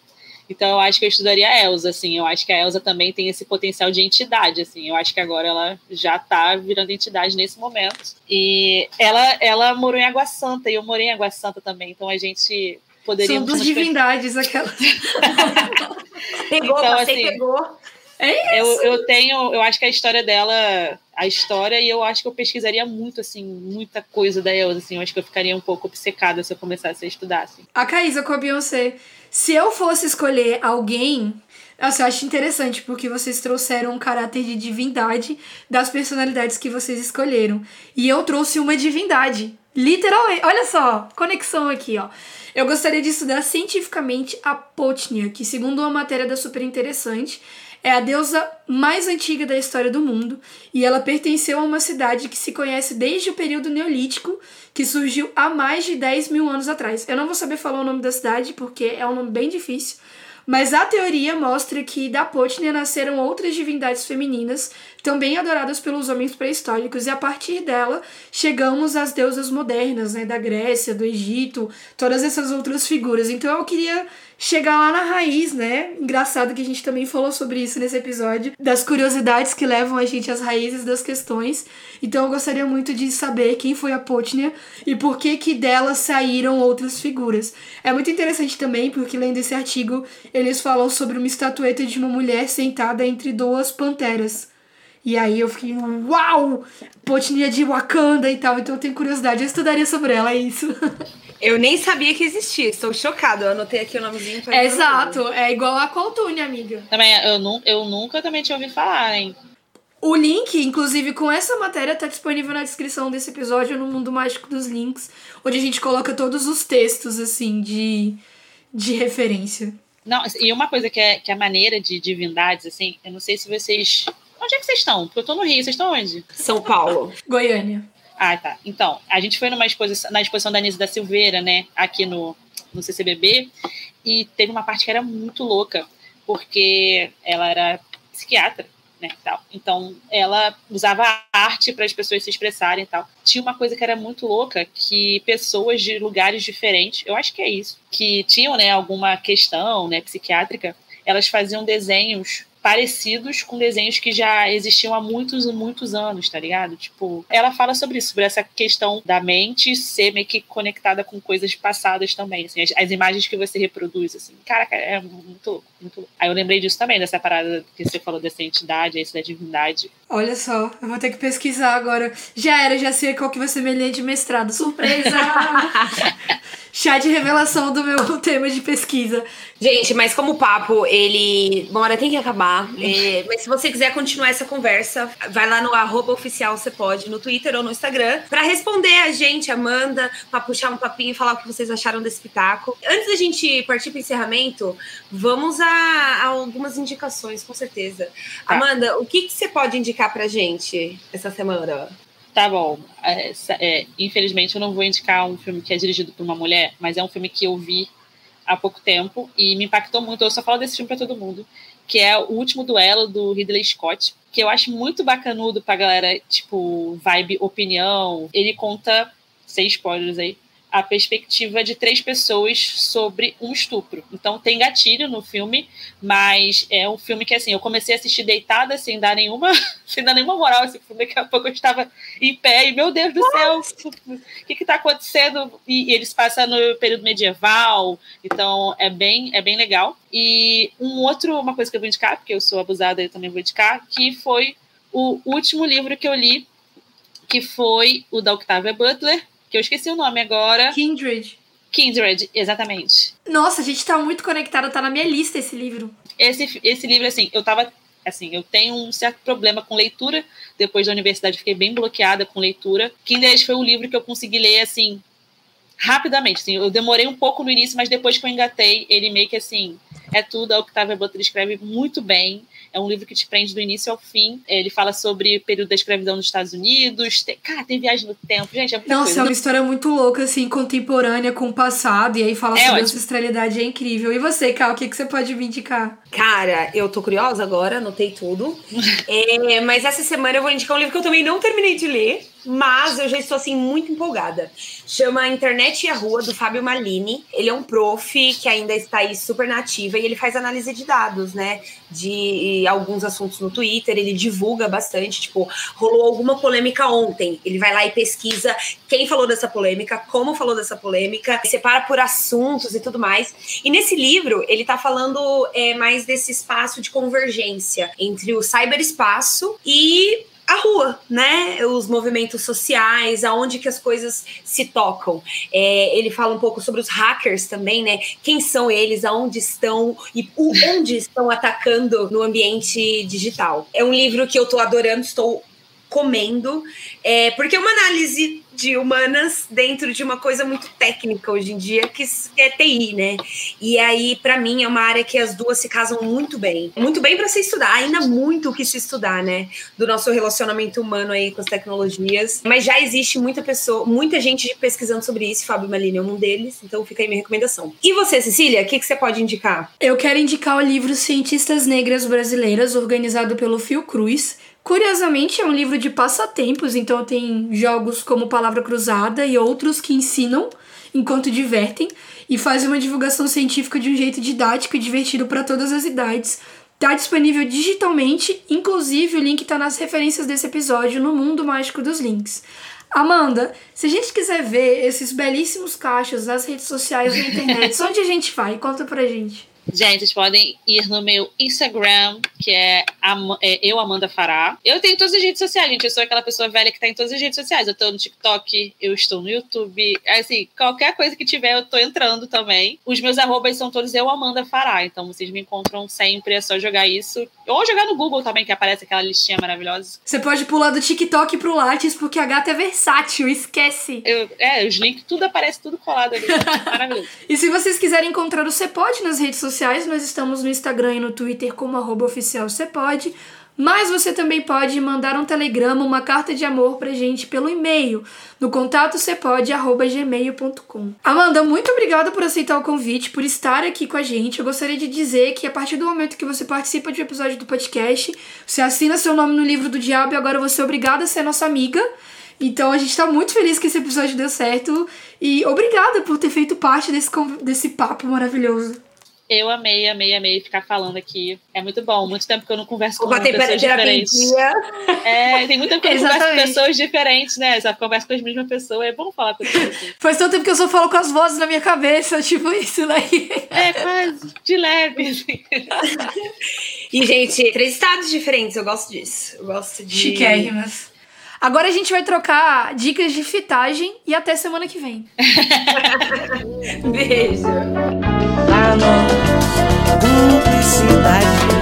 Speaker 3: Então eu acho que eu estudaria a Elza, assim. Eu acho que a Elza também tem esse potencial de entidade, assim. Eu acho que agora ela já tá virando entidade nesse momento. E ela, ela morou em Água Santa e eu morei em Água Santa também. Então a gente poderia.
Speaker 1: São duas divindades, aquelas.
Speaker 2: Pegou,
Speaker 3: Então,
Speaker 2: passei,
Speaker 3: assim,
Speaker 2: pegou.
Speaker 3: Eu, eu tenho, eu acho que a história dela, a história, e eu acho que eu pesquisaria muito, assim, muita coisa da Elza, assim, eu acho que eu ficaria um pouco obcecada se eu começasse a estudar, assim.
Speaker 1: A Caísa com a Beyoncé. Se eu fosse escolher alguém. Eu acho interessante, porque vocês trouxeram um caráter de divindade das personalidades que vocês escolheram. E eu trouxe uma divindade. Literalmente. Olha só, conexão aqui, ó. Eu gostaria de estudar cientificamente a Potnia, que, segundo uma matéria da Super Interessante, é a deusa mais antiga da história do mundo e ela pertenceu a uma cidade que se conhece desde o período neolítico, que surgiu há mais de 10 mil anos atrás. Eu não vou saber falar o nome da cidade porque é um nome bem difícil, mas a teoria mostra que da Potnia nasceram outras divindades femininas, também adoradas pelos homens pré-históricos, e a partir dela chegamos às deusas modernas, né, da Grécia, do Egito, todas essas outras figuras. Então eu queria chegar lá na raiz, né? Engraçado que a gente também falou sobre isso nesse episódio, das curiosidades que levam a gente às raízes das questões. Então eu gostaria muito de saber quem foi a Potnia e por que que dela saíram outras figuras. É muito interessante também porque lendo esse artigo, eles falam sobre uma estatueta de uma mulher sentada entre duas panteras. E aí eu fiquei, uau! Potnia de Wakanda e tal, então eu tenho curiosidade, eu estudaria sobre ela, é isso.
Speaker 2: Eu nem sabia que existia, estou chocada. Eu anotei aqui o nomezinho pra.
Speaker 1: Exato, é igual a Coltune, amiga.
Speaker 3: Também, eu, nu, eu nunca também tinha ouvido falar, hein?
Speaker 1: O link, inclusive, com essa matéria, tá disponível na descrição desse episódio no Mundo Mágico dos Links, onde a gente coloca todos os textos, assim, de, de referência.
Speaker 3: Não, e uma coisa que é, que é maneira de divindades, assim, eu não sei se vocês. Onde é que vocês estão? Porque eu tô no Rio, vocês estão onde?
Speaker 2: São Paulo.
Speaker 1: Goiânia.
Speaker 3: Ah, tá. Então, a gente foi numa exposição, na exposição da Nise da Silveira, né, aqui no, no CCBB, e teve uma parte que era muito louca, porque ela era psiquiatra, né, tal. Então, ela usava arte para as pessoas se expressarem e tal. Tinha uma coisa que era muito louca, que pessoas de lugares diferentes, eu acho que é isso, que tinham, né, alguma questão, né, psiquiátrica, elas faziam desenhos parecidos com desenhos que já existiam há muitos e muitos anos, tá ligado? Tipo, ela fala sobre isso, sobre essa questão da mente ser meio que conectada com coisas passadas também, assim, as, as imagens que você reproduz, assim. Caraca, é muito louco, muito louco. Aí eu lembrei disso também, dessa parada que você falou dessa entidade, essa da divindade.
Speaker 1: Olha só, eu vou ter que pesquisar agora. Já era, já sei qual que vai ser minha linha de mestrado. Surpresa! Chá de revelação do meu tema de pesquisa.
Speaker 2: Gente, mas como o papo, ele. Uma hora tem que acabar. É, mas se você quiser continuar essa conversa, vai lá no arroba oficial, você pode, no Twitter ou no Instagram, pra responder a gente, Amanda, pra puxar um papinho e falar o que vocês acharam desse espetáculo. Antes da gente partir pro encerramento, vamos a, a algumas indicações, com certeza.
Speaker 3: Tá.
Speaker 2: Amanda, o que, que você pode indicar pra gente essa semana?
Speaker 3: Tá bom. É, é, infelizmente, eu não vou indicar um filme que é dirigido por uma mulher, mas é um filme que eu vi há pouco tempo e me impactou muito. Eu só falo desse filme para todo mundo, que é o último duelo do Ridley Scott, que eu acho muito bacanudo pra galera, tipo, vibe opinião. Ele conta, sem spoilers aí, a perspectiva de três pessoas sobre um estupro. Então tem gatilho no filme, mas é um filme que assim, eu comecei a assistir deitada sem dar nenhuma, sem dar nenhuma moral esse filme, daqui a pouco eu estava em pé e meu Deus do céu, o que que tá acontecendo? E, e eles passam no período medieval, então é bem é bem legal. E um outro uma coisa que eu vou indicar, porque eu sou abusada, eu também vou indicar, que foi o último livro que eu li, que foi o da Octavia Butler, que eu esqueci o nome agora.
Speaker 1: Kindred.
Speaker 3: Kindred, exatamente.
Speaker 1: Nossa, a gente tá muito conectada, tá na minha lista esse livro.
Speaker 3: Esse, esse livro, assim, eu tava. Assim, eu tenho um certo problema com leitura. Depois da universidade, fiquei bem bloqueada com leitura. Kindred foi um livro que eu consegui ler, assim, rapidamente. Assim, eu demorei um pouco no início, mas depois que eu engatei, ele meio que assim. É tudo, a Octavia Butler escreve muito bem. É um livro que te prende do início ao fim. Ele fala sobre o período da escravidão nos Estados Unidos. Tem, cara, tem viagem no tempo. Gente, é muita
Speaker 1: Nossa,
Speaker 3: coisa.
Speaker 1: é uma história muito louca, assim, contemporânea com o passado. E aí fala
Speaker 3: É
Speaker 1: sobre
Speaker 3: ótimo.
Speaker 1: ancestralidade, é incrível. E você, Cal, o que, que você pode me indicar?
Speaker 2: Cara, eu tô curiosa agora, anotei tudo. É, mas essa semana eu vou indicar um livro que eu também não terminei de ler, mas eu já estou assim muito empolgada. Chama Internet e a Rua, do Fábio Malini. Ele é um prof que ainda está aí super nativa e ele faz análise de dados, né? De alguns assuntos no Twitter, ele divulga bastante. Tipo, rolou alguma polêmica ontem. Ele vai lá e pesquisa quem falou dessa polêmica, como falou dessa polêmica, separa por assuntos e tudo mais. E nesse livro, ele tá falando é, mais desse espaço de convergência entre o cyberespaço e a rua, né? Os movimentos sociais, aonde que as coisas se tocam. É, ele fala um pouco sobre os hackers também, né? Quem são eles, aonde estão e onde estão atacando no ambiente digital. É um livro que eu tô adorando, estou comendo, é, porque é uma análise de humanas dentro de uma coisa muito técnica hoje em dia, que é TI, né? E aí, pra mim, é uma área que as duas se casam muito bem. Muito bem pra se estudar, ainda muito o que se estudar, né? Do nosso relacionamento humano aí com as tecnologias. Mas já existe muita pessoa, muita gente pesquisando sobre isso, Fábio Malini é um deles, então fica aí minha recomendação. E você, Cecília, o que, que você pode indicar?
Speaker 1: Eu quero indicar o livro Cientistas Negras Brasileiras, organizado pelo Fio Cruz. Curiosamente, é um livro de passatempos, então tem jogos como Palavra Cruzada e outros que ensinam enquanto divertem e fazem uma divulgação científica de um jeito didático e divertido para todas as idades. Tá disponível digitalmente, inclusive o link tá nas referências desse episódio no Mundo Mágico dos Links. Amanda, se a gente quiser ver esses belíssimos cachos nas redes sociais e na internet, onde a gente vai? Conta pra gente.
Speaker 3: Gente, vocês podem ir no meu Instagram, que é, Am- é eu, Amanda Fará. Eu tenho todas as redes sociais, gente. Eu sou aquela pessoa velha que tá em todas as redes sociais. Eu tô no TikTok, eu estou no YouTube. Assim, qualquer coisa que tiver, eu tô entrando também. Os meus arrobas são todos eu, Amanda Fará. Então vocês me encontram sempre, é só jogar isso. Ou jogar no Google também, que aparece aquela listinha maravilhosa.
Speaker 1: Você pode pular do TikTok pro Lattes, porque a gata é versátil, esquece.
Speaker 3: Eu, é, os links, tudo aparece, tudo colado ali. Maravilhoso.
Speaker 1: E se vocês quiserem encontrar o Cepode nas redes sociais, nós estamos no Instagram e no Twitter como arroba oficial Cepode. Mas você também pode mandar um telegrama, uma carta de amor pra gente pelo e-mail, no contato cepode.gmail.com. Amanda, muito obrigada por aceitar o convite, por estar aqui com a gente. Eu gostaria de dizer que a partir do momento que você participa de um episódio do podcast, você assina seu nome no livro do diabo e agora você é obrigada a ser nossa amiga. Então a gente tá muito feliz que esse episódio deu certo. E obrigada por ter feito parte desse, desse papo maravilhoso.
Speaker 3: Eu amei, amei, amei ficar falando aqui. É muito bom. Muito tempo que eu não converso com pessoas diferentes. É, tem muito tempo que eu não converso com pessoas diferentes, né? Só converso com as mesmas pessoas. É bom falar com pessoas. assim.
Speaker 1: Faz tanto tempo que eu só falo com as vozes na minha cabeça, tipo isso daí.
Speaker 3: É, quase. De leve. assim.
Speaker 2: E, gente, três estados diferentes, eu gosto disso. Eu gosto de.
Speaker 1: Chiquérrimas. Agora a gente vai trocar dicas de fitagem e até semana que vem.
Speaker 2: Beijo.
Speaker 4: Cumplicidade.